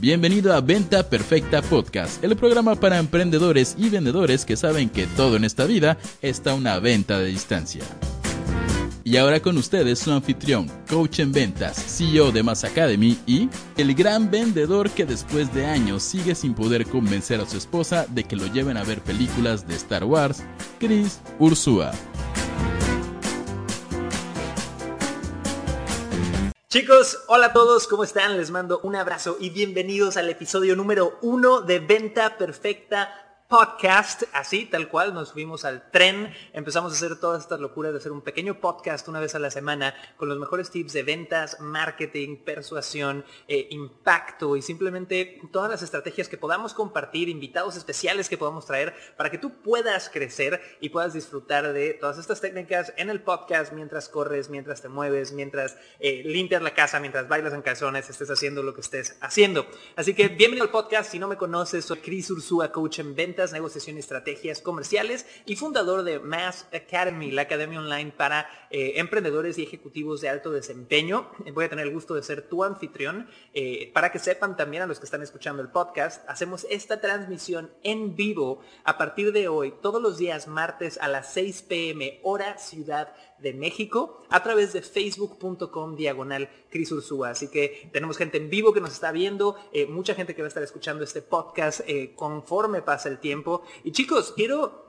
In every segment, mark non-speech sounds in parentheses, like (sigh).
Bienvenido a Venta Perfecta Podcast, el programa para emprendedores y vendedores que saben que todo en esta vida está una venta de distancia. Y ahora con ustedes su anfitrión, coach en ventas, CEO de Mass Academy y el gran vendedor que después de años sigue sin poder convencer a su esposa de que lo lleven a ver películas de Star Wars, Chris Ursúa. Chicos, hola a todos, ¿cómo están? Les mando un abrazo y bienvenidos al episodio número uno de Venta Perfecta podcast, así, tal cual, nos fuimos al tren, empezamos a hacer todas estas locuras de hacer un pequeño podcast una vez a la semana con los mejores tips de ventas, marketing, persuasión, eh, impacto y simplemente todas las estrategias que podamos compartir, invitados especiales que podamos traer para que tú puedas crecer y puedas disfrutar de todas estas técnicas en el podcast mientras corres, mientras te mueves, mientras eh, limpias la casa, mientras bailas en calzones, estés haciendo lo que estés haciendo. Así que bienvenido al podcast, si no me conoces, soy Chris Ursúa, coach en ventas negociación y estrategias comerciales y fundador de Mass Academy, la academia online para eh, emprendedores y ejecutivos de alto desempeño. Voy a tener el gusto de ser tu anfitrión. Eh, para que sepan también a los que están escuchando el podcast, hacemos esta transmisión en vivo a partir de hoy, todos los días martes a las 6 pm hora Ciudad de México a través de facebook.com diagonal Cris Ursúa. Así que tenemos gente en vivo que nos está viendo, eh, mucha gente que va a estar escuchando este podcast eh, conforme pasa el tiempo. Y chicos, quiero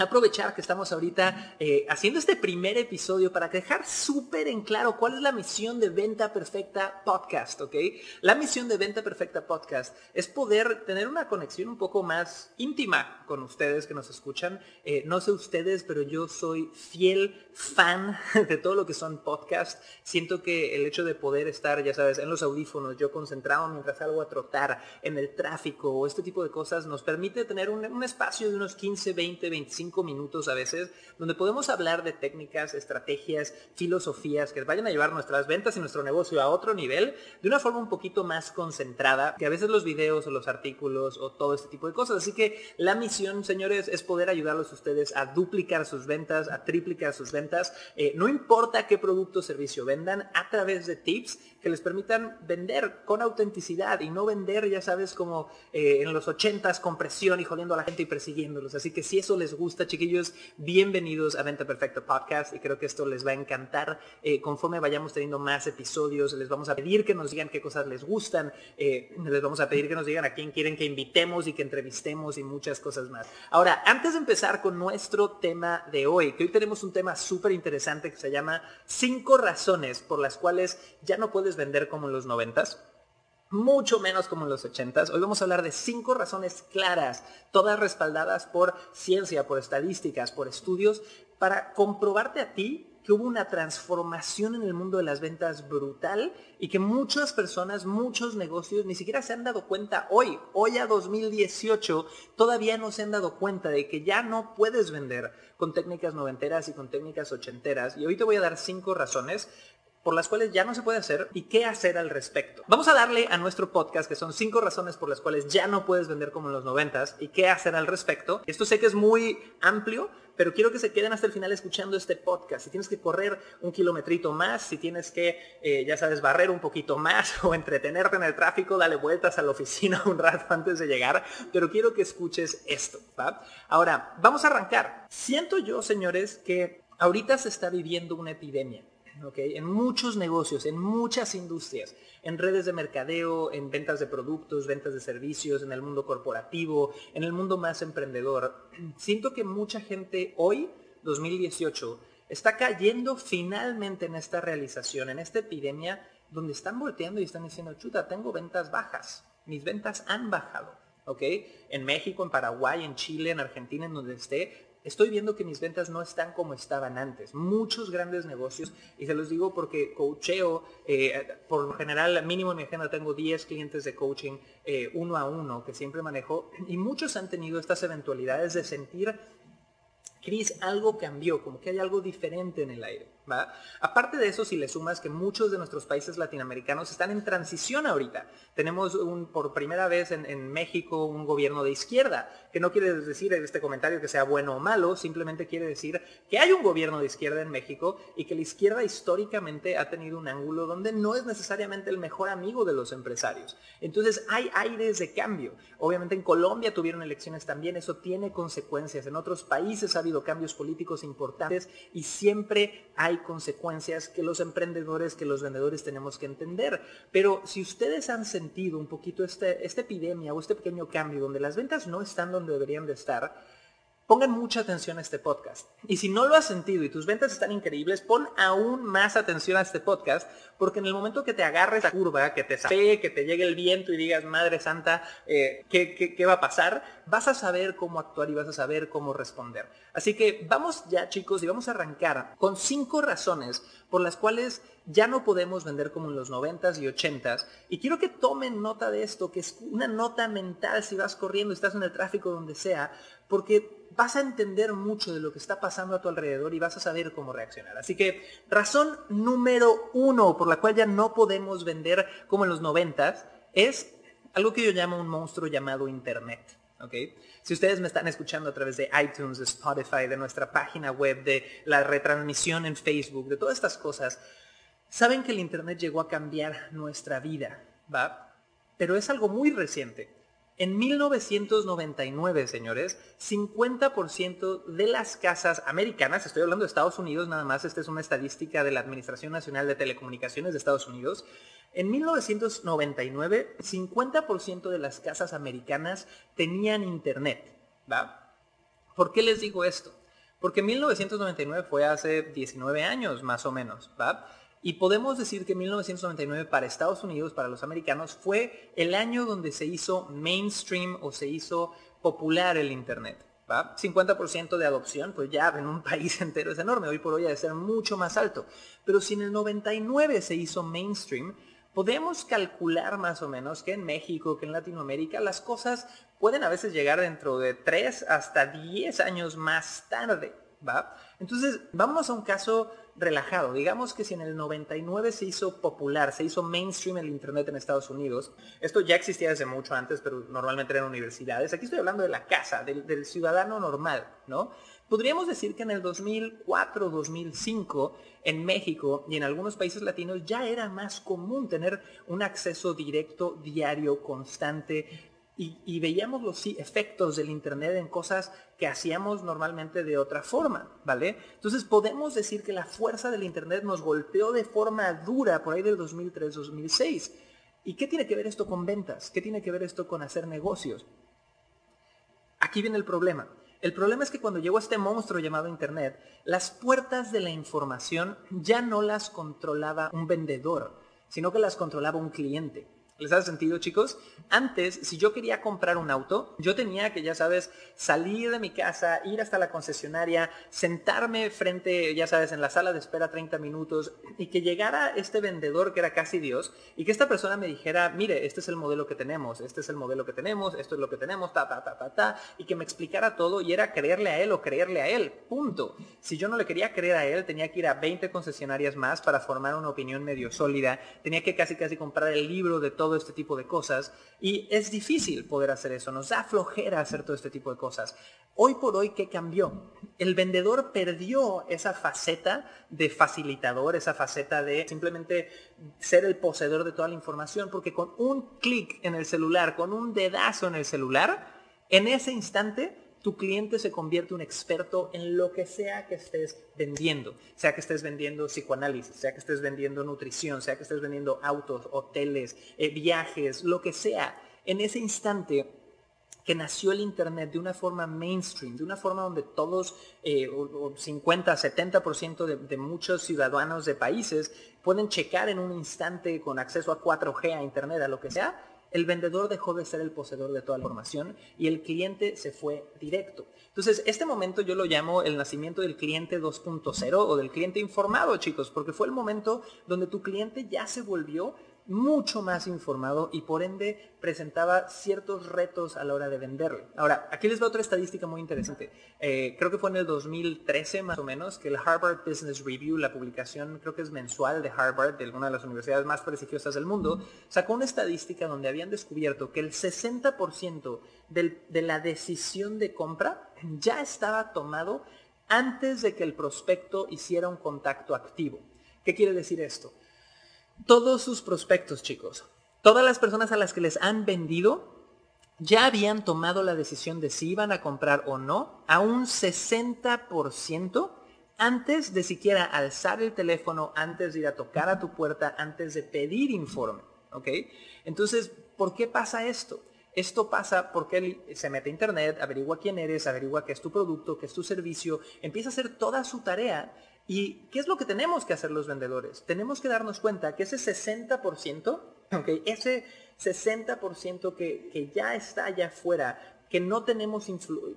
aprovechar que estamos ahorita eh, haciendo este primer episodio para dejar súper en claro cuál es la misión de Venta Perfecta Podcast, ¿ok? La misión de Venta Perfecta Podcast es poder tener una conexión un poco más íntima con ustedes que nos escuchan. Eh, no sé ustedes, pero yo soy fiel fan (laughs) de todo lo que son podcasts. Siento que el hecho de poder estar, ya sabes, en los audífonos, yo concentrado mientras salgo a trotar, en el tráfico o este tipo de cosas, nos permite tener un, un espacio de unos 15, 20, 25 minutos a veces, donde podemos hablar de técnicas, estrategias, filosofías que vayan a llevar nuestras ventas y nuestro negocio a otro nivel de una forma un poquito más concentrada que a veces los videos o los artículos o todo este tipo de cosas. Así que la misión, señores, es poder ayudarlos a ustedes a duplicar sus ventas, a triplicar sus ventas. Eh, no importa qué producto o servicio vendan, a través de tips que les permitan vender con autenticidad y no vender, ya sabes, como eh, en los ochentas con presión y jodiendo a la gente y persiguiéndolos. Así que si eso les gusta, chiquillos, bienvenidos a Venta Perfecta Podcast y creo que esto les va a encantar. Eh, conforme vayamos teniendo más episodios, les vamos a pedir que nos digan qué cosas les gustan, eh, les vamos a pedir que nos digan a quién quieren que invitemos y que entrevistemos y muchas cosas más. Ahora, antes de empezar con nuestro tema de hoy, que hoy tenemos un tema súper interesante que se llama cinco razones por las cuales ya no puedes vender como en los noventas mucho menos como en los ochentas. Hoy vamos a hablar de cinco razones claras, todas respaldadas por ciencia, por estadísticas, por estudios, para comprobarte a ti que hubo una transformación en el mundo de las ventas brutal y que muchas personas, muchos negocios ni siquiera se han dado cuenta hoy, hoy a 2018, todavía no se han dado cuenta de que ya no puedes vender con técnicas noventeras y con técnicas ochenteras. Y hoy te voy a dar cinco razones por las cuales ya no se puede hacer y qué hacer al respecto. Vamos a darle a nuestro podcast que son cinco razones por las cuales ya no puedes vender como en los noventas y qué hacer al respecto. Esto sé que es muy amplio, pero quiero que se queden hasta el final escuchando este podcast. Si tienes que correr un kilometrito más, si tienes que, eh, ya sabes, barrer un poquito más (laughs) o entretenerte en el tráfico, dale vueltas a la oficina (laughs) un rato antes de llegar, pero quiero que escuches esto. Ahora, vamos a arrancar. Siento yo, señores, que ahorita se está viviendo una epidemia en muchos negocios, en muchas industrias, en redes de mercadeo, en ventas de productos, ventas de servicios, en el mundo corporativo, en el mundo más emprendedor. (clears throat) Siento que mucha gente hoy, 2018, está cayendo finalmente en esta realización, en esta epidemia, donde están volteando y están diciendo, chuta, tengo ventas bajas, mis ventas han bajado. ¿ok? En México, en Paraguay, en Chile, en Argentina, en donde esté, estoy viendo que mis ventas no están como estaban antes. Muchos grandes negocios, y se los digo porque coacheo, eh, por lo general, mínimo en mi agenda tengo 10 clientes de coaching eh, uno a uno que siempre manejo, y muchos han tenido estas eventualidades de sentir, Cris, algo cambió, como que hay algo diferente en el aire. Aparte de eso, si le sumas que muchos de nuestros países latinoamericanos están en transición ahorita. Tenemos un, por primera vez en, en, México un gobierno de izquierda, que no quiere decir en este comentario que sea bueno o malo, simplemente quiere decir que hay un gobierno de izquierda en México y que la izquierda históricamente ha tenido un ángulo donde no es necesariamente el mejor amigo de los empresarios. Entonces hay aires de cambio. Obviamente en Colombia tuvieron elecciones también, eso tiene consecuencias. En otros países ha habido cambios políticos importantes y siempre hay consecuencias que los emprendedores, que los vendedores tenemos que entender. Pero si ustedes han sentido un poquito este, esta epidemia o este pequeño cambio donde las ventas no están donde deberían de estar, pongan mucha atención a este podcast. Y si no lo has sentido y tus ventas están increíbles, pon aún más atención a este podcast, porque en el momento que te agarres la curva, que te sabe, que te llegue el viento y digas, Madre Santa, eh, ¿qué, qué va a pasar? Vas a saber cómo actuar y vas a saber cómo responder. Así que vamos ya chicos y vamos a arrancar con cinco razones por las cuales ya no podemos vender como en los 90s y 80s. Y quiero que tomen nota de esto, que es una nota mental si vas corriendo, estás en el tráfico, donde sea, porque vas a entender mucho de lo que está pasando a tu alrededor y vas a saber cómo reaccionar. Así que razón número uno por la cual ya no podemos vender como en los noventas es algo que yo llamo un monstruo llamado Internet. ¿okay? Si ustedes me están escuchando a través de iTunes, de Spotify, de nuestra página web, de la retransmisión en Facebook, de todas estas cosas, saben que el Internet llegó a cambiar nuestra vida, ¿va? Pero es algo muy reciente. En 1999, señores, 50% de las casas americanas, estoy hablando de Estados Unidos nada más, esta es una estadística de la Administración Nacional de Telecomunicaciones de Estados Unidos, en 1999, 50% de las casas americanas tenían internet, ¿va? ¿Por qué les digo esto? Porque 1999 fue hace 19 años más o menos, ¿va? Y podemos decir que 1999 para Estados Unidos, para los americanos, fue el año donde se hizo mainstream o se hizo popular el Internet. 50% de adopción, pues ya en un (laughs) país entero es enorme, hoy por hoy ha de ser mucho más alto. Pero si en el 99 se hizo mainstream, podemos calcular más o menos que en México, que en Latinoamérica, las cosas pueden a veces llegar dentro de 3 hasta 10 años más tarde. ¿va? Entonces, vamos a un caso relajado. Digamos que si en el 99 se hizo popular, se hizo mainstream el Internet en Estados Unidos, esto ya existía desde mucho antes, pero normalmente eran universidades. Aquí estoy hablando de la casa, del, del ciudadano normal, ¿no? Podríamos decir que en el 2004, 2005, en México y en algunos países latinos ya era más común tener un acceso directo, diario, constante y, veíamos los efectos del Internet en cosas que hacíamos normalmente de otra forma, ¿vale? Entonces podemos decir que la fuerza del Internet nos golpeó de forma dura por ahí del 2003-2006. ¿Y qué tiene que ver esto con ventas? ¿Qué tiene que ver esto con hacer negocios? Aquí viene el problema. El problema es que cuando llegó este monstruo llamado Internet, las puertas de la información ya no las controlaba un vendedor, sino que las controlaba un cliente. ¿Les hace sentido, chicos? Antes, si yo quería comprar un auto, yo tenía que, ya sabes, salir de mi casa, ir hasta la concesionaria, sentarme frente, ya sabes, en la sala de espera 30 minutos y que llegara este vendedor que era casi Dios y que esta persona me dijera, mire, este es el modelo que tenemos, este es el modelo que tenemos, esto es lo que tenemos, ta, ta, ta, ta, ta, y que me explicara todo y era creerle a él o creerle a él, punto. Si yo no le quería creer a él, tenía que ir a 20 concesionarias más para formar una opinión medio sólida, tenía que casi casi comprar el libro de todo este tipo de cosas y es difícil poder hacer eso, nos da flojera hacer todo este tipo de cosas. Hoy por hoy, ¿qué cambió? El vendedor perdió esa faceta de facilitador, esa faceta de simplemente ser el poseedor de toda la información, porque con un clic en el celular, con un dedazo en el celular, en ese instante tu cliente se convierte un experto en lo que sea que estés vendiendo. Sea que estés vendiendo psicoanálisis, sea que estés vendiendo nutrición, sea que estés vendiendo autos, hoteles, eh, viajes, lo que sea. En ese instante que nació el Internet de una forma mainstream, de una forma donde todos, 50, eh, 70% de, de muchos ciudadanos de países pueden checar en un instante con acceso a 4G, a Internet, a lo que sea, el vendedor dejó de ser el poseedor de toda la información y el cliente se fue directo. Entonces, este momento yo lo llamo el nacimiento del cliente 2.0 o del cliente informado, chicos, porque fue el momento donde tu cliente ya se volvió mucho más informado y por ende presentaba ciertos retos a la hora de venderle. Ahora, aquí les va otra estadística muy interesante. Eh, creo que fue en el 2013 más o menos que el Harvard Business Review, la publicación creo que es mensual de Harvard, de una de las universidades más prestigiosas del mundo, sacó una estadística donde habían descubierto que el 60% de la decisión de compra ya estaba tomado antes de que el prospecto hiciera un contacto activo. ¿Qué quiere decir esto? Todos sus prospectos, chicos, todas las personas a las que les han vendido, ya habían tomado la decisión de si iban a comprar o no a un 60% antes de siquiera alzar el teléfono, antes de ir a tocar a tu puerta, antes de pedir informe. ¿Ok? Entonces, ¿por qué pasa esto? Esto pasa porque se mete a internet, averigua quién eres, averigua qué es tu producto, qué es tu servicio, empieza a hacer toda su tarea ¿Y qué es lo que tenemos que hacer los vendedores? Tenemos que darnos cuenta que ese 60%, (laughs) okay, ese 60% que, que ya está allá afuera, que no tenemos,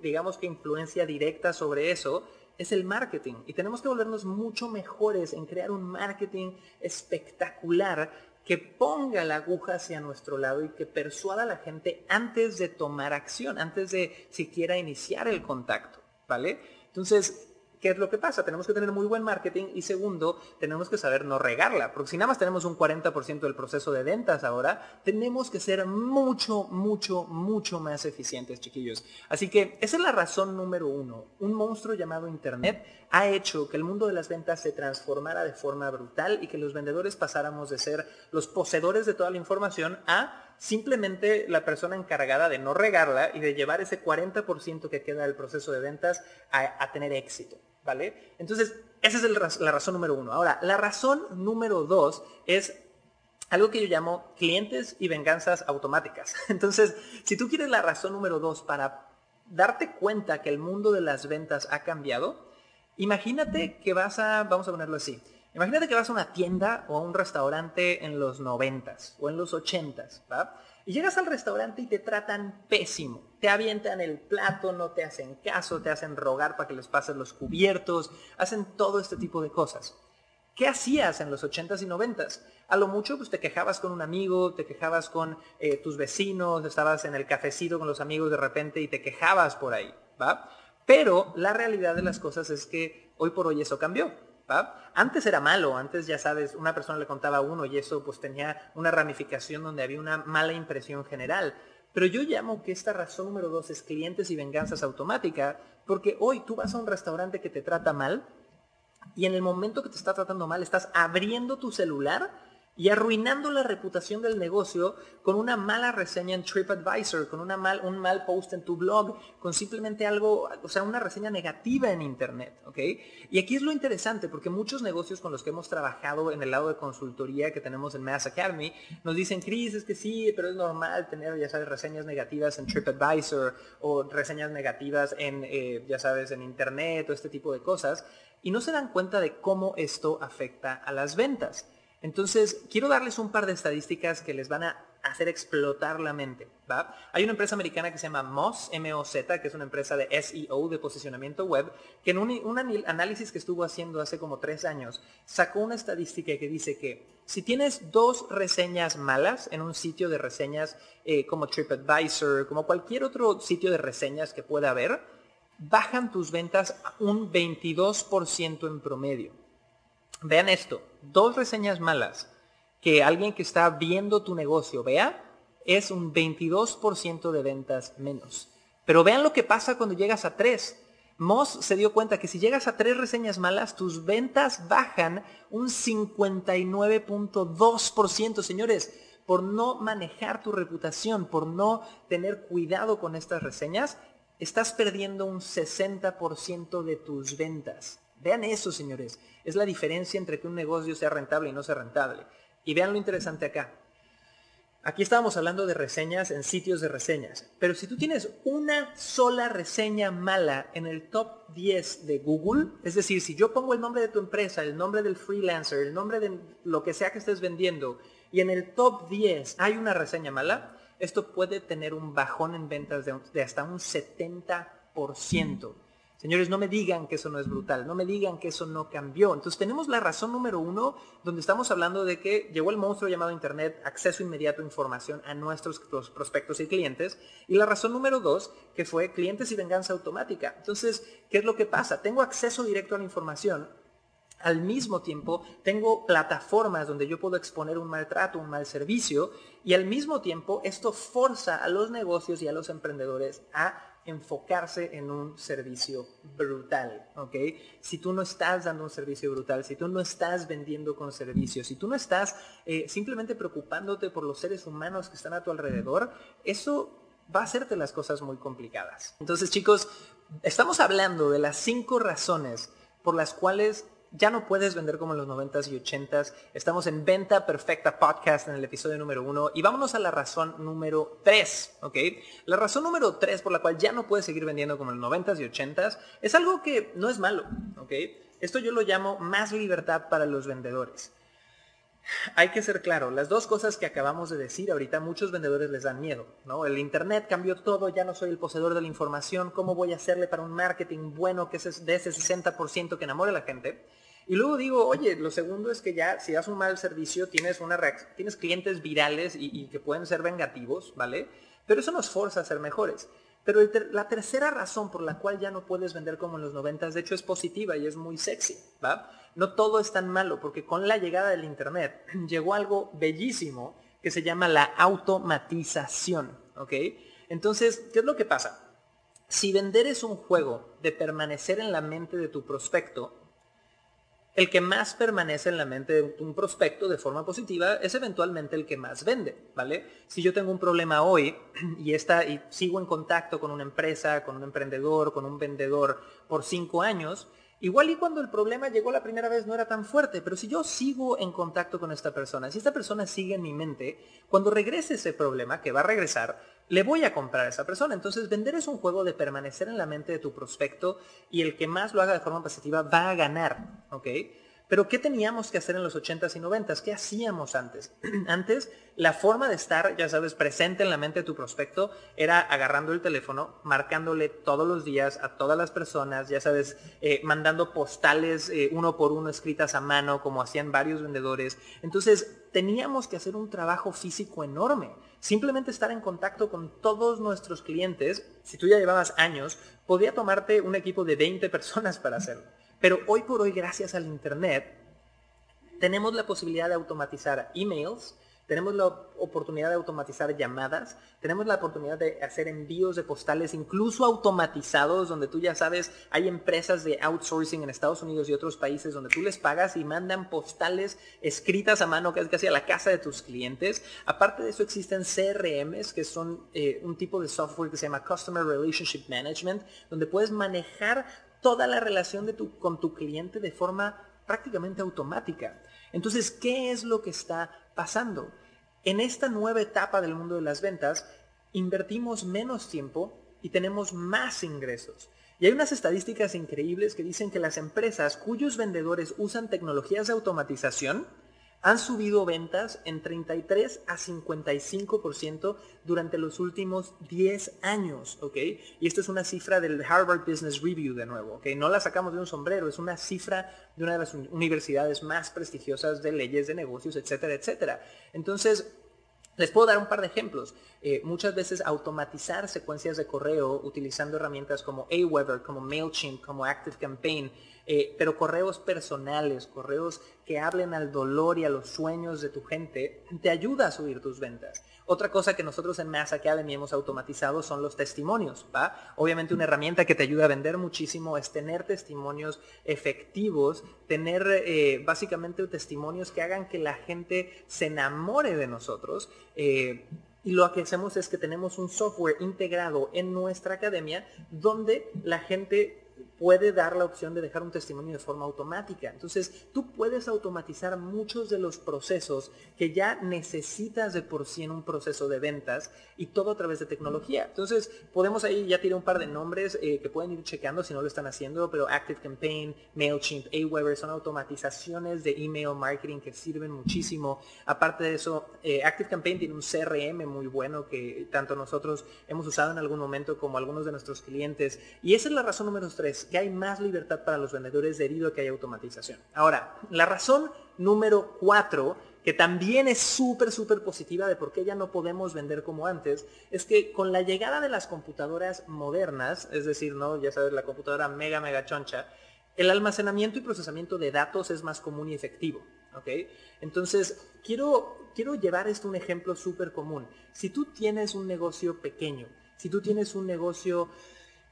digamos que influencia directa sobre eso, es el marketing. Y tenemos que volvernos mucho mejores en crear un marketing espectacular que ponga la aguja hacia nuestro lado y que persuada a la gente antes de tomar acción, antes de siquiera iniciar el contacto. ¿Vale? Entonces, ¿Qué es lo que pasa? Tenemos que tener muy buen marketing y segundo, tenemos que saber no regarla. Porque si nada más tenemos un 40% del proceso de ventas ahora, tenemos que ser mucho, mucho, mucho más eficientes, chiquillos. Así que esa es la razón número uno. Un monstruo llamado Internet ha hecho que el mundo de las ventas se transformara de forma brutal y que los vendedores pasáramos de ser los poseedores de toda la información a simplemente la persona encargada de no regarla y de llevar ese 40% que queda del proceso de ventas a tener éxito. ¿Vale? Entonces, esa es la razón número uno. Ahora, la razón número dos es algo que yo llamo clientes y venganzas automáticas. (laughs) Entonces, si tú quieres la razón número dos para darte cuenta que el mundo de las ventas ha cambiado, imagínate que vas a, vamos a ponerlo así, imagínate que vas a una tienda o a un restaurante en los noventas o en los ochentas, ¿va? Y llegas al restaurante y te tratan pésimo. Te avientan el plato, no te hacen caso, te hacen rogar para que les pases los cubiertos, hacen todo este tipo de cosas. ¿Qué hacías en los 80s y 90s? A lo mucho pues te quejabas con un amigo, te quejabas con eh, tus vecinos, estabas en el cafecito con los amigos de repente y te quejabas por ahí, ¿va? Pero la realidad de las cosas es que hoy por hoy eso cambió. Antes era malo, antes ya sabes, una persona le contaba a uno y eso pues tenía una ramificación donde había una mala impresión general. Pero yo llamo que esta razón número dos es clientes y venganzas automática, porque hoy tú vas a un restaurante que te trata mal y en el momento que te está tratando mal estás abriendo tu celular y arruinando la reputación del negocio con una mala reseña en TripAdvisor, con una mal, un mal post en tu blog, con simplemente algo, o sea, una reseña negativa en Internet, ¿ok? Y aquí es lo interesante, porque muchos negocios con los que hemos trabajado en el lado de consultoría que tenemos en Mass Academy, nos dicen, Chris, es que sí, pero es normal tener, ya sabes, reseñas negativas en TripAdvisor o reseñas negativas en, eh, ya sabes, en Internet o este tipo de cosas, y no se dan cuenta de cómo esto afecta a las ventas. Entonces, quiero darles un par de estadísticas que les van a hacer explotar la mente. ¿va? Hay una empresa americana que se llama Moz, M-O-Z, que es una empresa de SEO, de posicionamiento web, que en un, análisis que estuvo haciendo hace como tres años, sacó una estadística que dice que si tienes dos reseñas malas en un sitio de reseñas eh, como TripAdvisor, como cualquier otro sitio de reseñas que pueda haber, bajan tus ventas un 22% en promedio. Vean esto, dos reseñas malas que alguien que está viendo tu negocio vea es un 22% de ventas menos. Pero vean lo que pasa cuando llegas a tres. Moss se dio cuenta que si llegas a tres reseñas malas, tus ventas bajan un 59.2%. Señores, por no manejar tu reputación, por no tener cuidado con estas reseñas, estás perdiendo un 60% de tus ventas. Vean eso, señores. Es la diferencia entre que un negocio sea rentable y no sea rentable. Y vean lo interesante acá. Aquí estábamos hablando de reseñas en sitios de reseñas. Pero si tú tienes una sola reseña mala en el top 10 de Google, es decir, si yo pongo el nombre de tu empresa, el nombre del freelancer, el nombre de lo que sea que estés vendiendo, y en el top 10 hay una reseña mala, esto puede tener un bajón en ventas de, de hasta un 70%. Señores, no me digan que eso no es brutal, no me digan que eso no cambió. Entonces tenemos la razón número uno, donde estamos hablando de que llegó el monstruo llamado Internet, acceso inmediato a información a nuestros prospectos y clientes. Y la razón número dos, que fue clientes y venganza automática. Entonces, ¿qué es lo que pasa? Tengo acceso directo a la información, al mismo tiempo tengo plataformas donde yo puedo exponer un maltrato, un mal servicio y al mismo tiempo esto forza a los negocios y a los emprendedores a enfocarse en un servicio brutal, ¿ok? Si tú no estás dando un servicio brutal, si tú no estás vendiendo con servicios, si tú no estás eh, simplemente preocupándote por los seres humanos que están a tu alrededor, eso va a hacerte las cosas muy complicadas. Entonces, chicos, estamos hablando de las cinco razones por las cuales ya no puedes vender como en los 90s y 80s. Estamos en Venta Perfecta Podcast en el episodio número uno. Y vámonos a la razón número 3, ¿ok? La razón número 3 por la cual ya no puedes seguir vendiendo como en los 90s y 80s es algo que no es malo, ¿ok? Esto yo lo llamo más libertad para los vendedores. Hay que ser claro, las dos cosas que acabamos de decir ahorita, muchos vendedores les dan miedo, ¿no? El Internet cambió todo, ya no soy el poseedor de la información, ¿cómo voy a hacerle para un marketing bueno que es de ese 60% que enamore a la gente? Y luego digo, oye, lo segundo es que ya si das un mal servicio tienes, una tienes clientes virales y, que pueden ser vengativos, ¿vale? Pero eso nos forza a ser mejores. Pero la tercera razón por la cual ya no puedes vender como en los 90, de hecho es positiva y es muy sexy, ¿va? No todo es tan malo, porque con la llegada del Internet (clears throat) llegó algo bellísimo que se llama la automatización, ¿ok? Entonces, ¿qué es lo que pasa? Si vender es un juego de permanecer en la mente de tu prospecto, el que más permanece en la mente de un prospecto de forma positiva es eventualmente el que más vende, ¿vale? Si yo tengo un problema hoy y, está, y sigo en contacto con una empresa, con un emprendedor, con un vendedor por cinco años, igual y cuando el problema llegó la primera vez no era tan fuerte, pero si yo sigo en contacto con esta persona, si esta persona sigue en mi mente, cuando regrese ese problema, que va a regresar, le voy a comprar a esa persona. Entonces, vender es un juego de permanecer en la mente de tu prospecto y el que más lo haga de forma positiva va a ganar, ¿ok? Pero ¿qué teníamos que hacer en los 80s y 90s? ¿Qué hacíamos antes? (clears throat) antes, la forma de estar, ya sabes, presente en la mente de tu prospecto era agarrando el teléfono, marcándole todos los días a todas las personas, ya sabes, eh, mandando postales eh, uno por uno escritas a mano, como hacían varios vendedores. Entonces, teníamos que hacer un trabajo físico enorme. Simplemente estar en contacto con todos nuestros clientes, si tú ya llevabas años, podía tomarte un equipo de 20 personas para hacerlo. Pero hoy por hoy, gracias al Internet, tenemos la posibilidad de automatizar emails, tenemos la oportunidad de automatizar llamadas, tenemos la oportunidad de hacer envíos de postales incluso automatizados, donde tú ya sabes, hay empresas de outsourcing en Estados Unidos y otros países donde tú les pagas y mandan postales escritas a mano casi a la casa de tus clientes. Aparte de eso existen CRMs, que son eh, un tipo de software que se llama Customer Relationship Management, donde puedes manejar toda la relación de tu, con tu cliente de forma prácticamente automática. Entonces, ¿qué es lo que está pasando? En esta nueva etapa del mundo de las ventas, invertimos menos tiempo y tenemos más ingresos. Y hay unas estadísticas increíbles que dicen que las empresas cuyos vendedores usan tecnologías de automatización han subido ventas en 33 a 55% durante los últimos 10 años, ¿ok? Y esto es una cifra del Harvard Business Review de nuevo, ¿ok? No la sacamos de un sombrero, es una cifra de una de las universidades más prestigiosas de leyes de negocios, etcétera, etcétera. Entonces, les puedo dar un par de ejemplos. Eh, muchas veces automatizar secuencias de correo utilizando herramientas como Aweber, como MailChimp, como ActiveCampaign, eh, pero correos personales, correos que hablen al dolor y a los sueños de tu gente, te ayuda a subir tus ventas. Otra cosa que nosotros en Mass Academy hemos automatizado son los testimonios. Obviamente una herramienta que te ayuda a vender muchísimo es tener testimonios efectivos, tener eh, básicamente testimonios que hagan que la gente se enamore de nosotros. Eh, y lo que hacemos es que tenemos un software integrado en nuestra academia donde la gente puede dar la opción de dejar un testimonio de forma automática. Entonces, tú puedes automatizar muchos de los procesos que ya necesitas de por sí en un proceso de ventas y todo a través de tecnología. Entonces, podemos ahí ya tirar un par de nombres eh, que pueden ir chequeando si no lo están haciendo, pero ActiveCampaign, MailChimp, Aweber son automatizaciones de email marketing que sirven muchísimo. Aparte de eso, eh, ActiveCampaign tiene un CRM muy bueno que tanto nosotros hemos usado en algún momento como algunos de nuestros clientes. Y esa es la razón número tres que hay más libertad para los vendedores debido a que hay automatización. Ahora, la razón número cuatro, que también es súper, súper positiva de por qué ya no podemos vender como antes, es que con la llegada de las computadoras modernas, es decir, ¿no? ya sabes, la computadora mega, mega choncha, el almacenamiento y procesamiento de datos es más común y efectivo. Entonces, quiero, quiero llevar esto a un ejemplo súper común. Si tú tienes un negocio pequeño, si tú tienes un negocio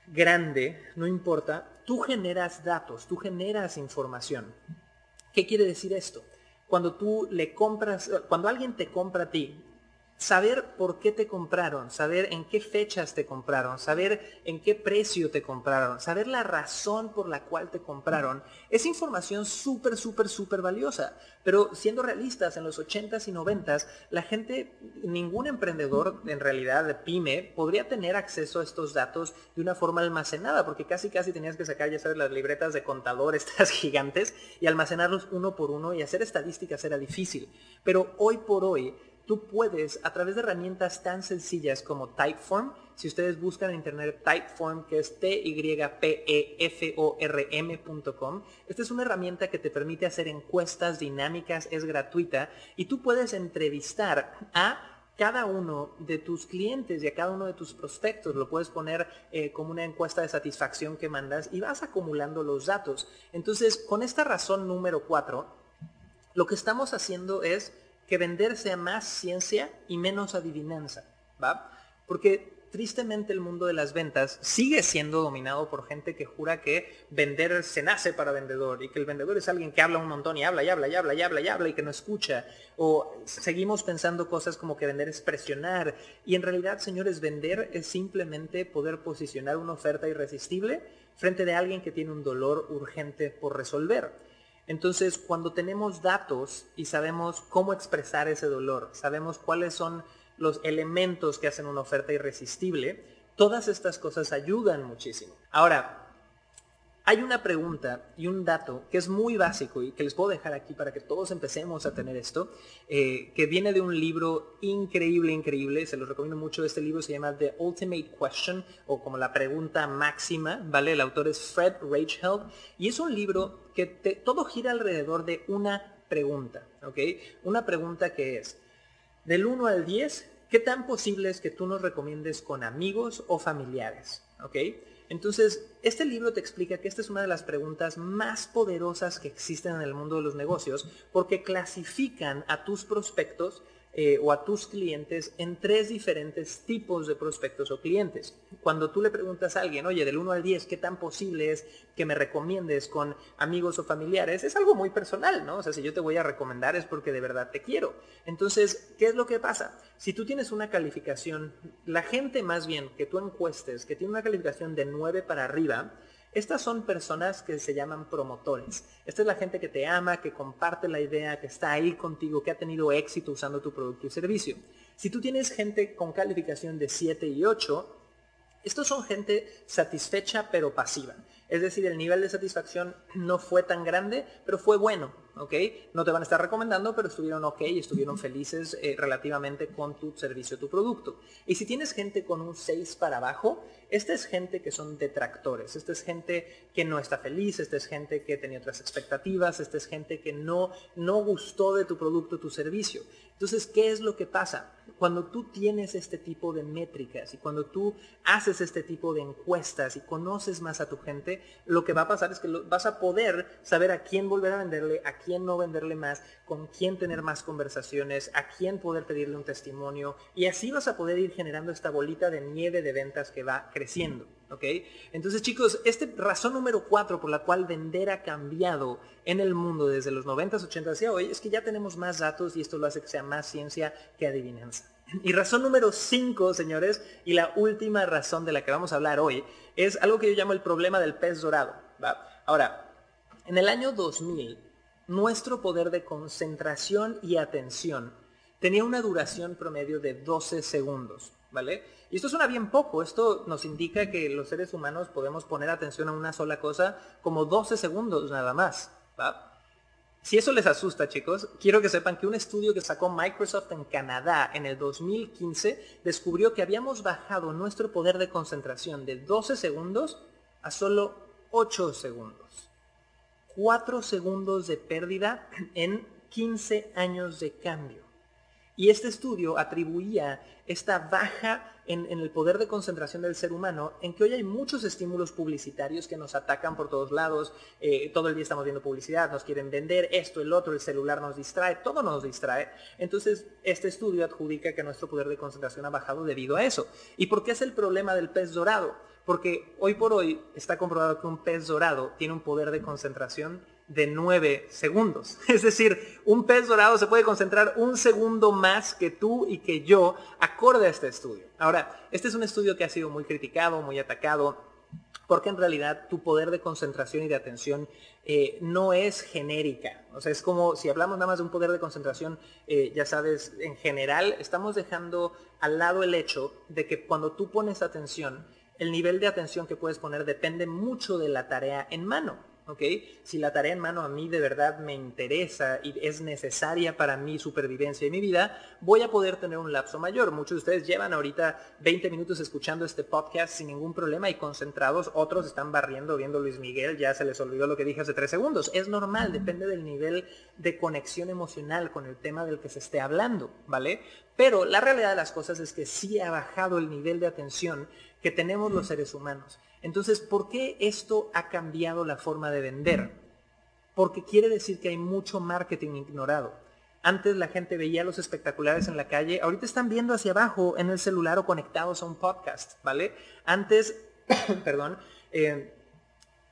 grande, no importa, tú generas datos, tú generas información. ¿Qué quiere decir esto? Cuando tú le compras, cuando alguien te compra a ti, saber por qué te compraron, saber en qué fechas te compraron, saber en qué precio te compraron, saber la razón por la cual te compraron, es información súper, súper, súper valiosa. Pero siendo realistas, en los 80s y 90s, la gente, ningún emprendedor en realidad de pyme podría tener acceso a estos datos de una forma almacenada, porque casi casi tenías que sacar, ya sabes, las libretas de contador, (laughs) estas gigantes, y almacenarlos uno por uno y hacer estadísticas era difícil. Pero hoy por hoy, tú puedes, a través de herramientas tan sencillas como Typeform, si ustedes buscan en internet Typeform, que es t y p e f o r m.com, esta es una herramienta que te permite hacer encuestas dinámicas, es gratuita, y tú puedes entrevistar a cada uno de tus clientes y a cada uno de tus prospectos. Lo puedes poner eh, como una encuesta de satisfacción que mandas y vas acumulando los datos. Entonces, con esta razón número cuatro, lo que estamos haciendo es que vender sea más ciencia y menos adivinanza, ¿va? Porque tristemente el mundo de las ventas sigue siendo dominado por gente que jura que vender se nace para vendedor y que el vendedor es alguien que habla un montón y habla y habla y habla y habla y habla y que no escucha. O seguimos pensando cosas como que vender es presionar. Y en realidad, señores, vender es simplemente poder posicionar una oferta irresistible frente de alguien que tiene un dolor urgente por resolver. Entonces, cuando tenemos datos y sabemos cómo expresar ese dolor, sabemos cuáles son los elementos que hacen una oferta irresistible, todas estas cosas ayudan muchísimo. Ahora, hay una pregunta y un dato que es muy básico y que les puedo dejar aquí para que todos empecemos a tener esto, eh, que viene de un libro increíble, increíble, se los recomiendo mucho, este libro se llama The Ultimate Question o como la pregunta máxima, ¿vale? El autor es Fred Rachel y es un libro que todo gira alrededor de una pregunta, ¿ok? Una pregunta que es, del 1 al 10, ¿qué tan posible es que tú nos recomiendes con amigos o familiares? ¿Ok? Entonces, este libro te explica que esta es una de las preguntas más poderosas que existen en el mundo de los negocios porque clasifican a tus prospectos eh, o a tus clientes en tres diferentes tipos de prospectos o clientes. Cuando tú le preguntas a alguien, oye, del 1 al 10, ¿qué tan posible es que me recomiendes con amigos o familiares? Es algo muy personal, ¿no? O sea, si yo te voy a recomendar es porque de verdad te quiero. Entonces, ¿qué es lo que pasa? Si tú tienes una calificación, la gente más bien que tú encuestes, que tiene una calificación de 9 para arriba, estas son personas que se llaman promotores. Esta es la gente que te ama, que comparte la idea, que está ahí contigo, que ha tenido éxito usando tu producto y servicio. Si tú tienes gente con calificación de 7 y 8, estos son gente satisfecha pero pasiva. Es decir, el nivel de satisfacción no fue tan grande, pero fue bueno. ¿Ok? No te van a estar recomendando, pero estuvieron ok y estuvieron felices eh, relativamente con tu servicio, tu producto. Y si tienes gente con un 6 para abajo, esta es gente que son detractores, esta es gente que no está feliz, esta es gente que tenía otras expectativas, esta es gente que no, no gustó de tu producto, tu servicio. Entonces, ¿qué es lo que pasa? Cuando tú tienes este tipo de métricas y cuando tú haces este tipo de encuestas y conoces más a tu gente, lo que va a pasar es que vas a poder saber a quién volver a venderle, a quién no venderle más, con quién tener más conversaciones, a quién poder pedirle un testimonio y así vas a poder ir generando esta bolita de nieve de ventas que va creciendo. ¿ok? Entonces chicos, este razón número cuatro por la cual vender ha cambiado en el mundo desde los 90s, 80s y hoy es que ya tenemos más datos y esto lo hace que sea más ciencia que adivinanza. Y razón número cinco, señores, y la última razón de la que vamos a hablar hoy, es algo que yo llamo el problema del pez dorado. Ahora, en el año 2000, nuestro poder de concentración y atención tenía una duración promedio de 12 segundos, ¿vale? Y esto suena bien poco, esto nos indica que los seres humanos podemos poner atención a una sola cosa como 12 segundos nada más, Si eso les asusta, chicos, quiero que sepan que un estudio que sacó Microsoft en Canadá en el 2015 descubrió que habíamos bajado nuestro poder de concentración de 12 segundos a solo 8 segundos. 4 segundos de pérdida en 15 años de cambio. Y este estudio atribuía esta baja en, el poder de concentración del ser humano en que hoy hay muchos estímulos publicitarios que nos atacan por todos lados, eh, todo el día estamos viendo publicidad, nos quieren vender esto, el otro, el celular nos distrae, todo nos distrae. Entonces, este estudio adjudica que nuestro poder de concentración ha bajado debido a eso. ¿Y por qué es el problema del pez dorado? Porque hoy por hoy está comprobado que un pez dorado tiene un poder de concentración de 9 segundos. (laughs) Es decir, un pez dorado se puede concentrar un segundo más que tú y que yo, acorde a este estudio. Ahora, este es un estudio que ha sido muy criticado, muy atacado, porque en realidad tu poder de concentración y de atención eh, no es genérica. O sea, es como si hablamos nada más de un poder de concentración, eh, ya sabes, en general, estamos dejando al lado el hecho de que cuando tú pones atención, el nivel de atención que puedes poner depende mucho de la tarea en mano. Si la tarea en mano a mí de verdad me interesa y es necesaria para mi supervivencia y mi vida, voy a poder tener un lapso mayor. Muchos de ustedes llevan ahorita 20 minutos escuchando este podcast sin ningún problema y concentrados. Otros están barriendo viendo Luis Miguel, ya se les olvidó lo que dije hace tres segundos. Es normal, depende del nivel de conexión emocional con el tema del que se esté hablando, ¿vale? Pero la realidad de las cosas es que sí ha bajado el nivel de atención que tenemos los seres humanos. Entonces, ¿por qué esto ha cambiado la forma de vender? Porque quiere decir que hay mucho marketing ignorado. Antes la gente veía los espectaculares en la calle, ahorita están viendo hacia abajo en el celular o conectados a un podcast, ¿vale? Antes, (coughs) perdón, eh,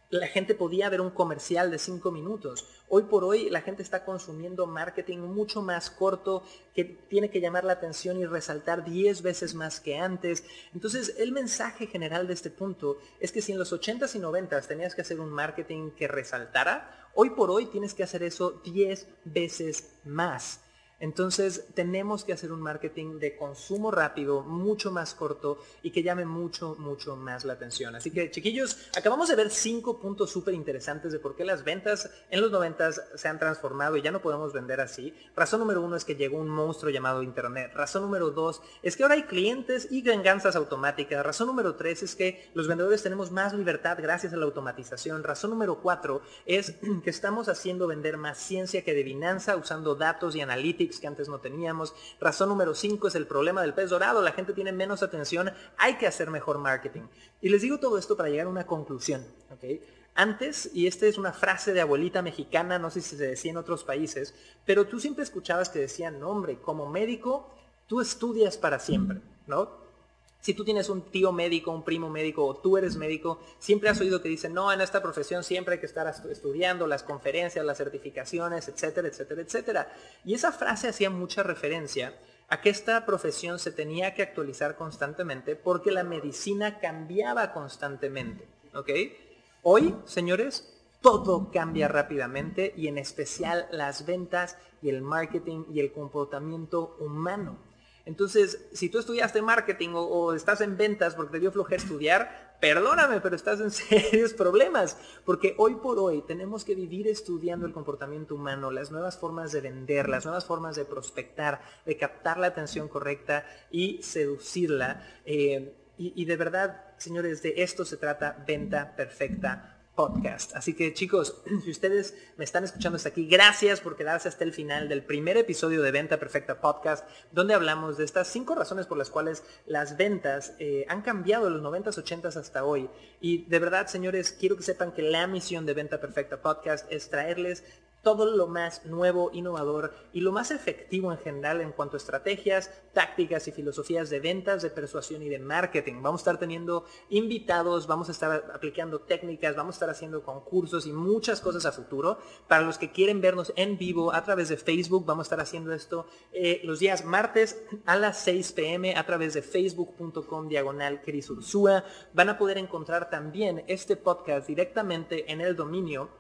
la gente podía ver un comercial de cinco minutos. Hoy por hoy la gente está consumiendo marketing mucho más corto que tiene que llamar la atención y resaltar 10 veces más que antes. Entonces el mensaje general de este punto es que si en los 80s y 90s tenías que hacer un marketing que resaltara, hoy por hoy tienes que hacer eso 10 veces más. Entonces tenemos que hacer un marketing de consumo rápido, mucho más corto y que llame mucho, mucho más la atención. Así que chiquillos, acabamos de ver cinco puntos súper interesantes de por qué las ventas en los noventas se han transformado y ya no podemos vender así. Razón número uno es que llegó un monstruo llamado Internet. Razón número dos es que ahora hay clientes y venganzas automáticas. Razón número tres es que los vendedores tenemos más libertad gracias a la automatización. Razón número cuatro es (clears throat) que estamos haciendo vender más ciencia que adivinanza usando datos y que antes no teníamos. Razón número 5 es el problema del pez dorado. La gente tiene menos atención. Hay que hacer mejor marketing. Y les digo todo esto para llegar a una conclusión. Antes, y esta es una frase de abuelita mexicana, no sé si se decía en otros países, pero tú siempre escuchabas que decían, no, hombre, como médico, tú estudias para siempre, ¿no? Si tú tienes un tío médico, un primo médico o tú eres médico, siempre has oído que dicen, no, en esta profesión siempre hay que estar estudiando las conferencias, las certificaciones, etcétera, etcétera, etcétera. Y esa frase hacía mucha referencia a que esta profesión se tenía que actualizar constantemente porque la medicina cambiaba constantemente. Hoy, señores, todo cambia rápidamente y en especial las ventas y el marketing y el comportamiento humano. Entonces, si tú estudiaste marketing o, estás en ventas porque te dio flojera estudiar, perdóname, pero estás en (laughs) serios problemas. Porque hoy por hoy tenemos que vivir estudiando el comportamiento humano, las nuevas formas de vender, las nuevas formas de prospectar, de captar la atención correcta y seducirla. Eh, y de verdad, señores, de esto se trata venta perfecta podcast. Así que chicos, (clears throat) si ustedes me están escuchando hasta aquí, gracias por quedarse hasta el final del primer episodio de Venta Perfecta Podcast, donde hablamos de estas cinco razones por las cuales las ventas eh, han cambiado de los 90s, 80s hasta hoy. Y de verdad, señores, quiero que sepan que la misión de Venta Perfecta Podcast es traerles todo lo más nuevo, innovador y lo más efectivo en general en cuanto a estrategias, tácticas y filosofías de ventas, de persuasión y de marketing. Vamos a estar teniendo invitados, vamos a estar aplicando técnicas, vamos a estar haciendo concursos y muchas cosas a futuro. Para los que quieren vernos en vivo a través de Facebook, vamos a estar haciendo esto eh, los días martes a las 6 pm a través de facebook.com diagonal Van a poder encontrar también este podcast directamente en el dominio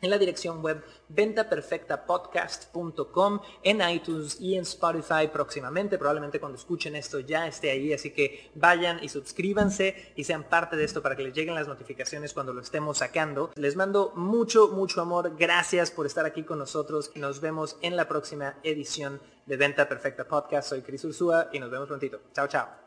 en la dirección web ventaperfectapodcast.com, en iTunes y en Spotify próximamente. Probablemente cuando escuchen esto ya esté ahí, así que vayan y suscríbanse y sean parte de esto para que les lleguen las notificaciones cuando lo estemos sacando. Les mando mucho, mucho amor. Gracias por estar aquí con nosotros. Nos vemos en la próxima edición de Venta Perfecta Podcast. Soy Cris Ursúa y nos vemos prontito. Chao, chao.